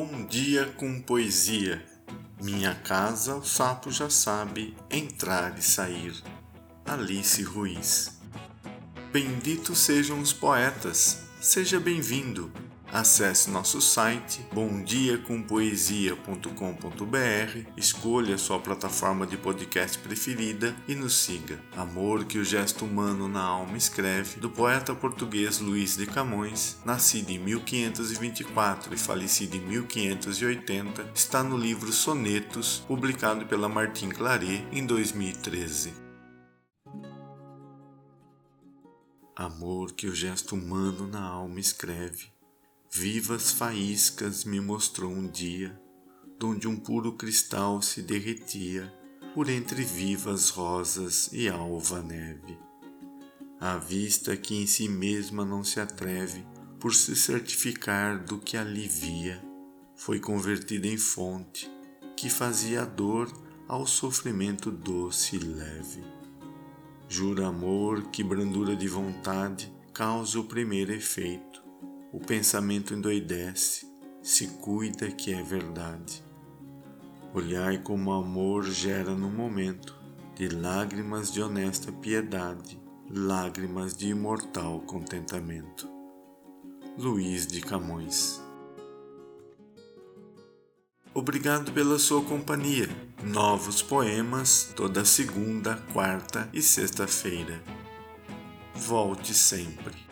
Bom dia com poesia. Minha casa o sapo já sabe entrar e sair. Alice Ruiz. Benditos sejam os poetas. Seja bem-vindo. Acesse nosso site bomdiacompoesia.com.br, escolha sua plataforma de podcast preferida e nos siga. Amor que o gesto humano na alma escreve, do poeta português Luís de Camões, nascido em 1524 e falecido em 1580, está no livro Sonetos, publicado pela Martin Claret em 2013. Amor que o gesto humano na alma escreve Vivas faíscas me mostrou um dia, donde um puro cristal se derretia por entre vivas rosas e alva neve. A vista que em si mesma não se atreve por se certificar do que ali via, foi convertida em fonte que fazia dor ao sofrimento doce e leve. Jura amor que brandura de vontade causa o primeiro efeito, o pensamento endoidece, se cuida que é verdade. Olhai como amor gera no momento de lágrimas de honesta piedade, lágrimas de imortal contentamento. Luís de Camões Obrigado pela sua companhia. Novos poemas toda segunda, quarta e sexta-feira. Volte sempre.